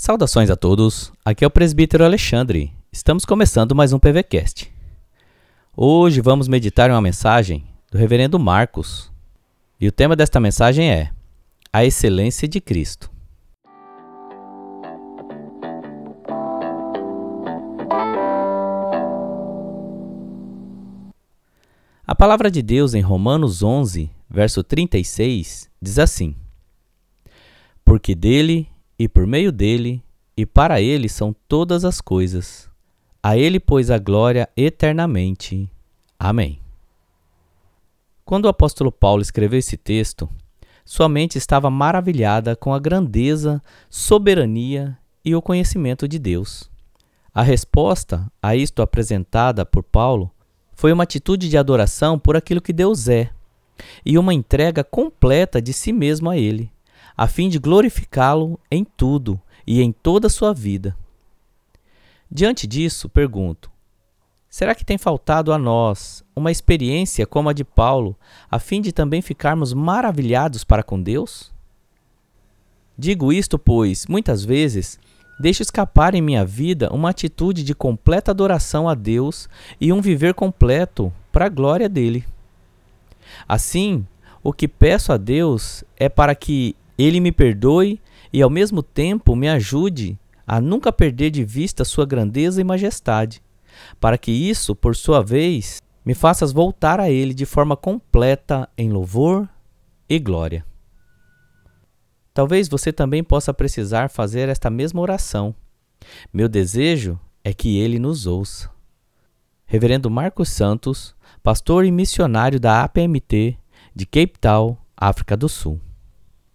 Saudações a todos, aqui é o presbítero Alexandre. Estamos começando mais um PVCast. Hoje vamos meditar uma mensagem do reverendo Marcos. E o tema desta mensagem é A Excelência de Cristo. A palavra de Deus em Romanos 11, verso 36, diz assim: Porque dele e por meio dele e para ele são todas as coisas. A ele, pois, a glória eternamente. Amém. Quando o apóstolo Paulo escreveu esse texto, sua mente estava maravilhada com a grandeza, soberania e o conhecimento de Deus. A resposta a isto apresentada por Paulo foi uma atitude de adoração por aquilo que Deus é e uma entrega completa de si mesmo a Ele a fim de glorificá-lo em tudo e em toda a sua vida. Diante disso, pergunto: será que tem faltado a nós uma experiência como a de Paulo, a fim de também ficarmos maravilhados para com Deus? Digo isto, pois, muitas vezes, deixo escapar em minha vida uma atitude de completa adoração a Deus e um viver completo para a glória dele. Assim, o que peço a Deus é para que ele me perdoe e ao mesmo tempo me ajude a nunca perder de vista sua grandeza e majestade, para que isso, por sua vez, me faças voltar a Ele de forma completa em louvor e glória. Talvez você também possa precisar fazer esta mesma oração. Meu desejo é que Ele nos ouça. Reverendo Marcos Santos, pastor e missionário da APMT de Cape Town, África do Sul.